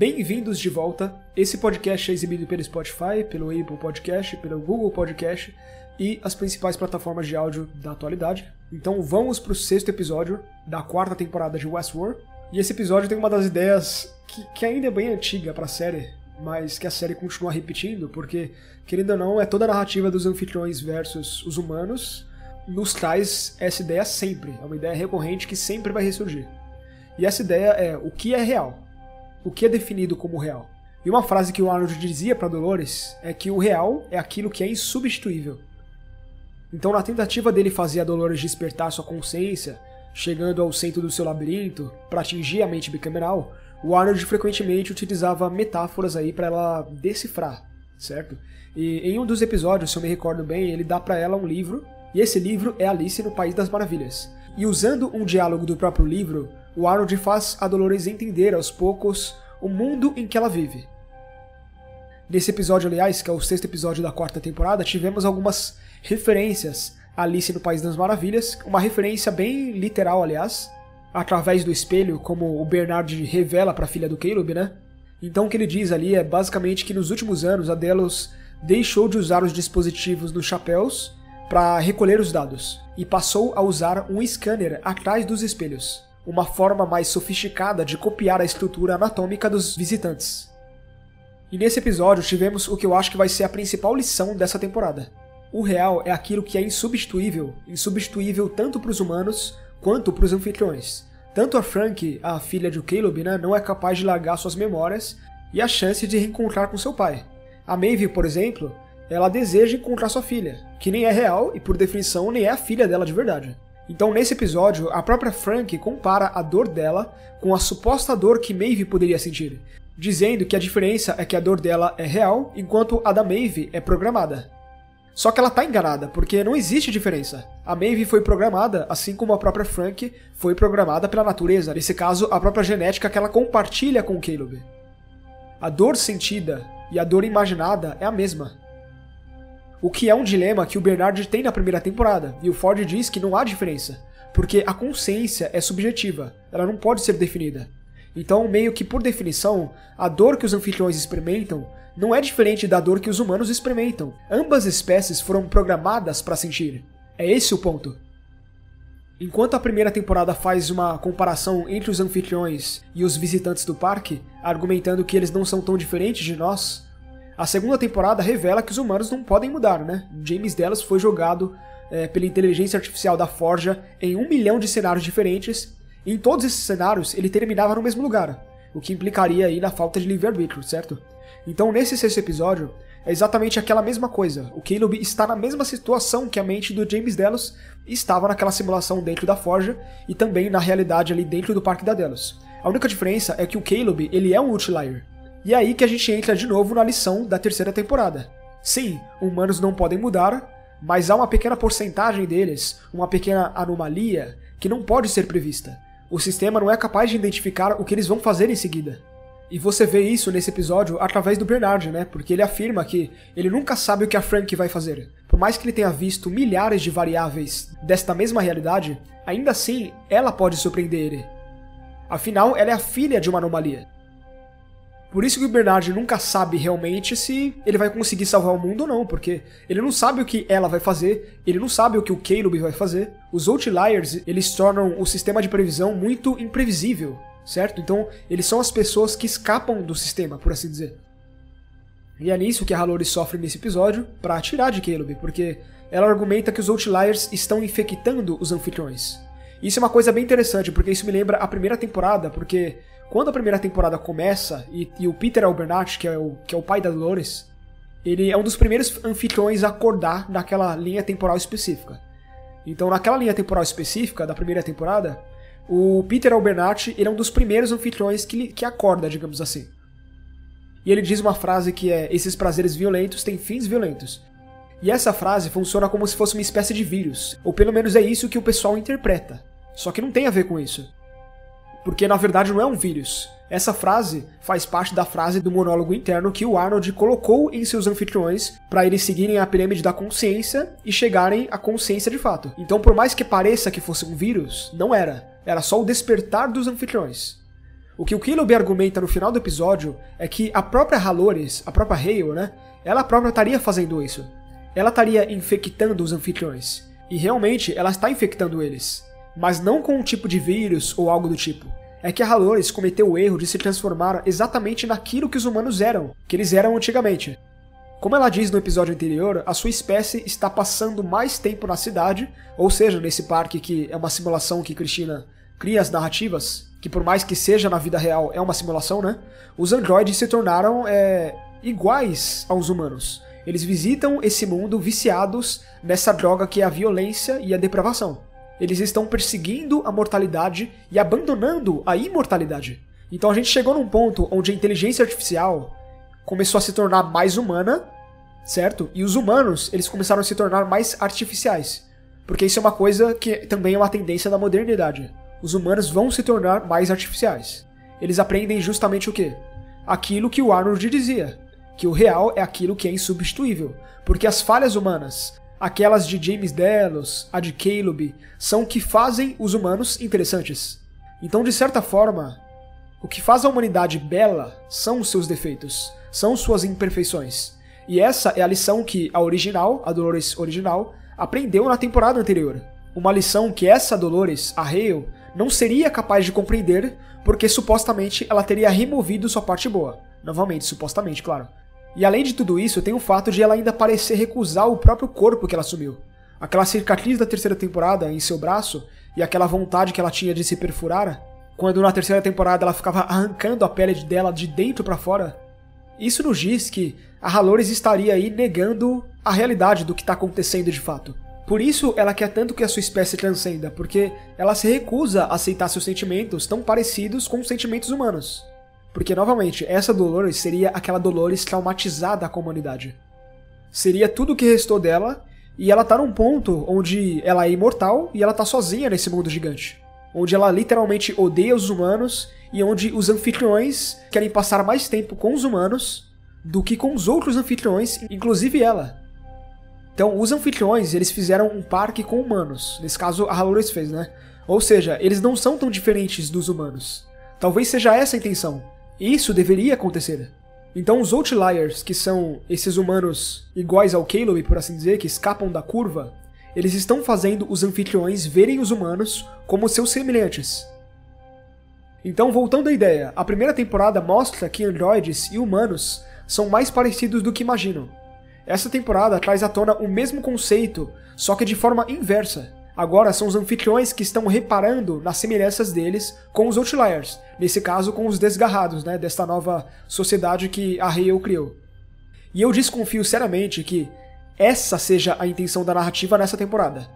Bem-vindos de volta. Esse podcast é exibido pelo Spotify, pelo Apple Podcast, pelo Google Podcast e as principais plataformas de áudio da atualidade. Então vamos para o sexto episódio da quarta temporada de Westworld. E esse episódio tem uma das ideias que, que ainda é bem antiga para a série, mas que a série continua repetindo, porque, querendo ou não, é toda a narrativa dos anfitriões versus os humanos nos traz essa ideia sempre. É uma ideia recorrente que sempre vai ressurgir. E essa ideia é o que é real, o que é definido como real. E uma frase que o Arnold dizia para Dolores é que o real é aquilo que é insubstituível. Então, na tentativa dele fazer a Dolores despertar sua consciência, chegando ao centro do seu labirinto para atingir a mente bicameral, o Arnold frequentemente utilizava metáforas aí para ela decifrar, certo? E em um dos episódios, se eu me recordo bem, ele dá para ela um livro, e esse livro é Alice no País das Maravilhas. E usando um diálogo do próprio livro, o Arnold faz a Dolores entender aos poucos o mundo em que ela vive. Nesse episódio, aliás, que é o sexto episódio da quarta temporada, tivemos algumas referências a Alice no País das Maravilhas, uma referência bem literal, aliás, através do espelho, como o Bernard revela para a filha do Caleb, né? Então o que ele diz ali é basicamente que nos últimos anos a Delos deixou de usar os dispositivos nos chapéus para recolher os dados e passou a usar um scanner atrás dos espelhos, uma forma mais sofisticada de copiar a estrutura anatômica dos visitantes. E nesse episódio tivemos o que eu acho que vai ser a principal lição dessa temporada. O real é aquilo que é insubstituível, insubstituível tanto para os humanos quanto para os anfitriões. Tanto a Frank, a filha de Caleb, né, não é capaz de largar suas memórias e a chance de reencontrar com seu pai. A Maeve, por exemplo, ela deseja encontrar sua filha, que nem é real e por definição nem é a filha dela de verdade. Então nesse episódio, a própria Frank compara a dor dela com a suposta dor que Maeve poderia sentir, dizendo que a diferença é que a dor dela é real, enquanto a da Maeve é programada. Só que ela tá enganada, porque não existe diferença. A Maeve foi programada, assim como a própria Frank foi programada pela natureza, nesse caso, a própria genética que ela compartilha com o Caleb. A dor sentida e a dor imaginada é a mesma. O que é um dilema que o Bernard tem na primeira temporada, e o Ford diz que não há diferença, porque a consciência é subjetiva, ela não pode ser definida. Então, meio que por definição, a dor que os anfitriões experimentam não é diferente da dor que os humanos experimentam. Ambas espécies foram programadas para sentir. É esse o ponto. Enquanto a primeira temporada faz uma comparação entre os anfitriões e os visitantes do parque, argumentando que eles não são tão diferentes de nós, a segunda temporada revela que os humanos não podem mudar, né? James Dallas foi jogado é, pela inteligência artificial da Forja em um milhão de cenários diferentes, e em todos esses cenários ele terminava no mesmo lugar, o que implicaria aí na falta de livre-arbítrio, certo? Então, nesse sexto episódio, é exatamente aquela mesma coisa. O Caleb está na mesma situação que a mente do James Delos estava naquela simulação dentro da Forja e também na realidade ali dentro do Parque da Delos. A única diferença é que o Caleb, ele é um outlier. E é aí que a gente entra de novo na lição da terceira temporada. Sim, humanos não podem mudar, mas há uma pequena porcentagem deles, uma pequena anomalia, que não pode ser prevista. O sistema não é capaz de identificar o que eles vão fazer em seguida. E você vê isso nesse episódio através do Bernard, né? Porque ele afirma que ele nunca sabe o que a Frank vai fazer. Por mais que ele tenha visto milhares de variáveis desta mesma realidade, ainda assim ela pode surpreender ele. Afinal, ela é a filha de uma anomalia. Por isso que o Bernard nunca sabe realmente se ele vai conseguir salvar o mundo ou não, porque ele não sabe o que ela vai fazer, ele não sabe o que o Caleb vai fazer. Os Outliers, eles tornam o sistema de previsão muito imprevisível certo? Então, eles são as pessoas que escapam do sistema, por assim dizer. E é nisso que a Halori sofre nesse episódio, para tirar de Caleb, porque ela argumenta que os Outliers estão infectando os anfitriões. Isso é uma coisa bem interessante, porque isso me lembra a primeira temporada, porque quando a primeira temporada começa, e, e o Peter Albernatch, que é o, que é o pai da Dolores, ele é um dos primeiros anfitriões a acordar naquela linha temporal específica. Então, naquela linha temporal específica da primeira temporada, o Peter Albernatty ele é um dos primeiros anfitriões que, que acorda, digamos assim. E ele diz uma frase que é: Esses prazeres violentos têm fins violentos. E essa frase funciona como se fosse uma espécie de vírus, ou pelo menos é isso que o pessoal interpreta. Só que não tem a ver com isso. Porque na verdade não é um vírus. Essa frase faz parte da frase do monólogo interno que o Arnold colocou em seus anfitriões para eles seguirem a pirâmide da consciência e chegarem à consciência de fato. Então, por mais que pareça que fosse um vírus, não era. Era só o despertar dos anfitriões. O que o Killuby argumenta no final do episódio é que a própria Halores, a própria Hale, né? Ela própria estaria fazendo isso. Ela estaria infectando os anfitriões. E realmente ela está infectando eles. Mas não com um tipo de vírus ou algo do tipo. É que a Halores cometeu o erro de se transformar exatamente naquilo que os humanos eram, que eles eram antigamente. Como ela diz no episódio anterior, a sua espécie está passando mais tempo na cidade, ou seja, nesse parque que é uma simulação que Cristina cria as narrativas, que por mais que seja na vida real é uma simulação, né? Os androides se tornaram é, iguais aos humanos. Eles visitam esse mundo viciados nessa droga que é a violência e a depravação. Eles estão perseguindo a mortalidade e abandonando a imortalidade. Então a gente chegou num ponto onde a inteligência artificial começou a se tornar mais humana, certo? E os humanos, eles começaram a se tornar mais artificiais. Porque isso é uma coisa que também é uma tendência da modernidade. Os humanos vão se tornar mais artificiais. Eles aprendem justamente o quê? Aquilo que o Arnold dizia, que o real é aquilo que é insubstituível, porque as falhas humanas, aquelas de James Delos, a de Caleb, são o que fazem os humanos interessantes. Então, de certa forma, o que faz a humanidade bela são os seus defeitos são suas imperfeições. E essa é a lição que a original, a Dolores original, aprendeu na temporada anterior. Uma lição que essa Dolores, a Hale, não seria capaz de compreender porque supostamente ela teria removido sua parte boa. Novamente, supostamente, claro. E além de tudo isso, tem o fato de ela ainda parecer recusar o próprio corpo que ela assumiu. Aquela cicatriz da terceira temporada em seu braço e aquela vontade que ela tinha de se perfurar, quando na terceira temporada ela ficava arrancando a pele dela de dentro para fora, isso nos diz que a Halores estaria aí negando a realidade do que está acontecendo de fato. Por isso ela quer tanto que a sua espécie transcenda, porque ela se recusa a aceitar seus sentimentos tão parecidos com os sentimentos humanos. Porque, novamente, essa Dolores seria aquela Dolores traumatizada com a humanidade. Seria tudo o que restou dela, e ela tá num ponto onde ela é imortal e ela tá sozinha nesse mundo gigante. Onde ela literalmente odeia os humanos e onde os anfitriões querem passar mais tempo com os humanos do que com os outros anfitriões, inclusive ela. Então, os anfitriões, eles fizeram um parque com humanos. Nesse caso, a Halores fez, né? Ou seja, eles não são tão diferentes dos humanos. Talvez seja essa a intenção. Isso deveria acontecer. Então, os Outliers, que são esses humanos iguais ao Caleb, por assim dizer, que escapam da curva, eles estão fazendo os anfitriões verem os humanos como seus semelhantes. Então, voltando à ideia, a primeira temporada mostra que androides e humanos são mais parecidos do que imaginam. Essa temporada traz à tona o mesmo conceito, só que de forma inversa. Agora são os anfitriões que estão reparando nas semelhanças deles com os Outliers, nesse caso com os desgarrados, né, desta nova sociedade que a Hale criou. E eu desconfio seriamente que essa seja a intenção da narrativa nessa temporada.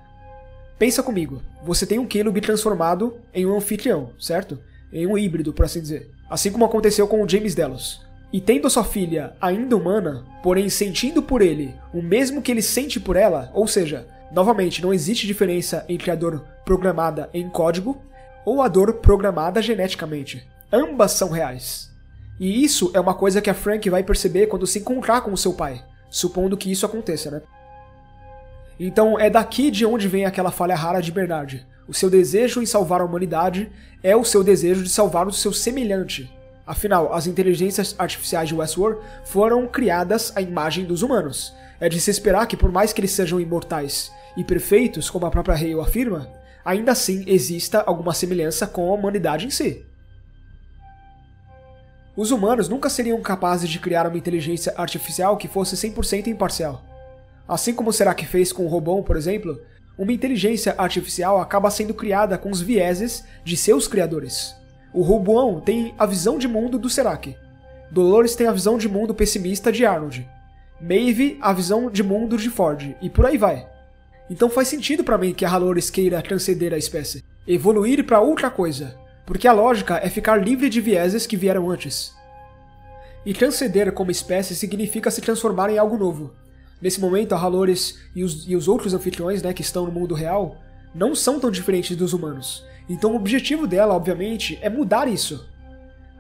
Pensa comigo, você tem um Caleb transformado em um anfitrião, certo? em um híbrido, por assim dizer. Assim como aconteceu com o James Delos. E tendo sua filha ainda humana, porém sentindo por ele o mesmo que ele sente por ela, ou seja, novamente não existe diferença entre a dor programada em código ou a dor programada geneticamente. Ambas são reais. E isso é uma coisa que a Frank vai perceber quando se encontrar com o seu pai, supondo que isso aconteça, né? Então é daqui de onde vem aquela falha rara de Bernard. O seu desejo em salvar a humanidade é o seu desejo de salvar o seu semelhante. Afinal, as inteligências artificiais de Westworld foram criadas à imagem dos humanos. É de se esperar que, por mais que eles sejam imortais e perfeitos, como a própria Hale afirma, ainda assim exista alguma semelhança com a humanidade em si. Os humanos nunca seriam capazes de criar uma inteligência artificial que fosse 100% imparcial. Assim como será que fez com o Robon, por exemplo, uma inteligência artificial acaba sendo criada com os vieses de seus criadores. O Roboão tem a visão de mundo do Serac. Dolores tem a visão de mundo pessimista de Arnold. Maeve a visão de mundo de Ford, e por aí vai. Então faz sentido para mim que a Halores queira transcender a espécie, evoluir para outra coisa, porque a lógica é ficar livre de vieses que vieram antes. E transcender como espécie significa se transformar em algo novo, Nesse momento, a Halores e os, e os outros anfitriões né, que estão no mundo real não são tão diferentes dos humanos. Então o objetivo dela, obviamente, é mudar isso.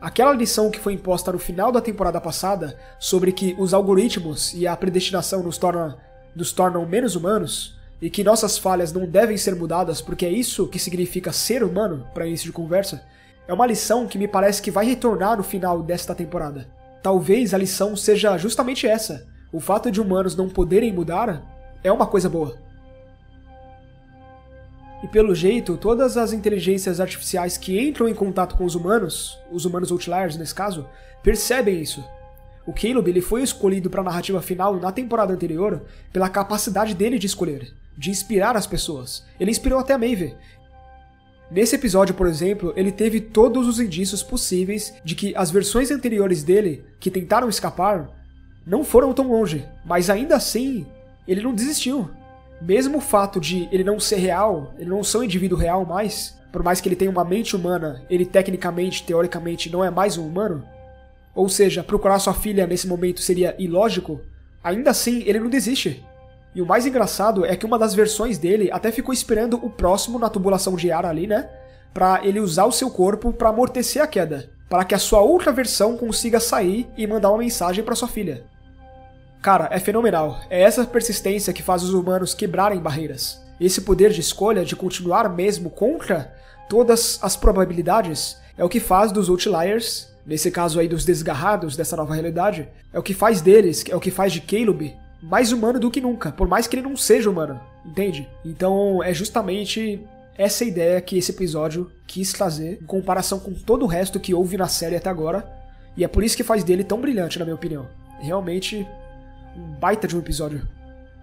Aquela lição que foi imposta no final da temporada passada sobre que os algoritmos e a predestinação nos, torna, nos tornam menos humanos e que nossas falhas não devem ser mudadas porque é isso que significa ser humano para início de conversa, é uma lição que me parece que vai retornar no final desta temporada. Talvez a lição seja justamente essa: o fato de humanos não poderem mudar é uma coisa boa. E pelo jeito, todas as inteligências artificiais que entram em contato com os humanos, os humanos outliers nesse caso, percebem isso. O Caleb ele foi escolhido para a narrativa final na temporada anterior pela capacidade dele de escolher, de inspirar as pessoas. Ele inspirou até a Maeve. Nesse episódio, por exemplo, ele teve todos os indícios possíveis de que as versões anteriores dele, que tentaram escapar, não foram tão longe, mas ainda assim, ele não desistiu. Mesmo o fato de ele não ser real, ele não ser um indivíduo real mais, por mais que ele tenha uma mente humana, ele tecnicamente, teoricamente, não é mais um humano, ou seja, procurar sua filha nesse momento seria ilógico, ainda assim ele não desiste. E o mais engraçado é que uma das versões dele até ficou esperando o próximo na tubulação de ar ali, né? Pra ele usar o seu corpo para amortecer a queda, para que a sua outra versão consiga sair e mandar uma mensagem para sua filha. Cara, é fenomenal. É essa persistência que faz os humanos quebrarem barreiras. Esse poder de escolha de continuar mesmo contra todas as probabilidades é o que faz dos Outliers nesse caso aí dos desgarrados dessa nova realidade, é o que faz deles, é o que faz de Caleb mais humano do que nunca, por mais que ele não seja humano, entende? Então é justamente essa ideia que esse episódio quis trazer em comparação com todo o resto que houve na série até agora, e é por isso que faz dele tão brilhante, na minha opinião. Realmente um baita de um episódio.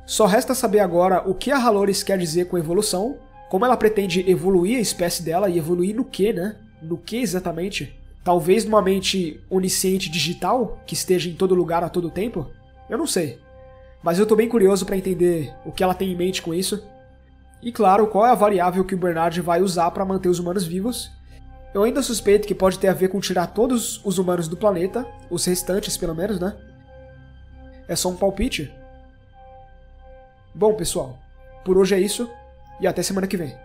Só resta saber agora o que a Halores quer dizer com evolução, como ela pretende evoluir a espécie dela e evoluir no que, né? No que exatamente? Talvez numa mente onisciente digital, que esteja em todo lugar a todo tempo? Eu não sei. Mas eu tô bem curioso para entender o que ela tem em mente com isso. E claro, qual é a variável que o Bernard vai usar para manter os humanos vivos. Eu ainda suspeito que pode ter a ver com tirar todos os humanos do planeta, os restantes pelo menos, né? É só um palpite. Bom, pessoal, por hoje é isso e até semana que vem.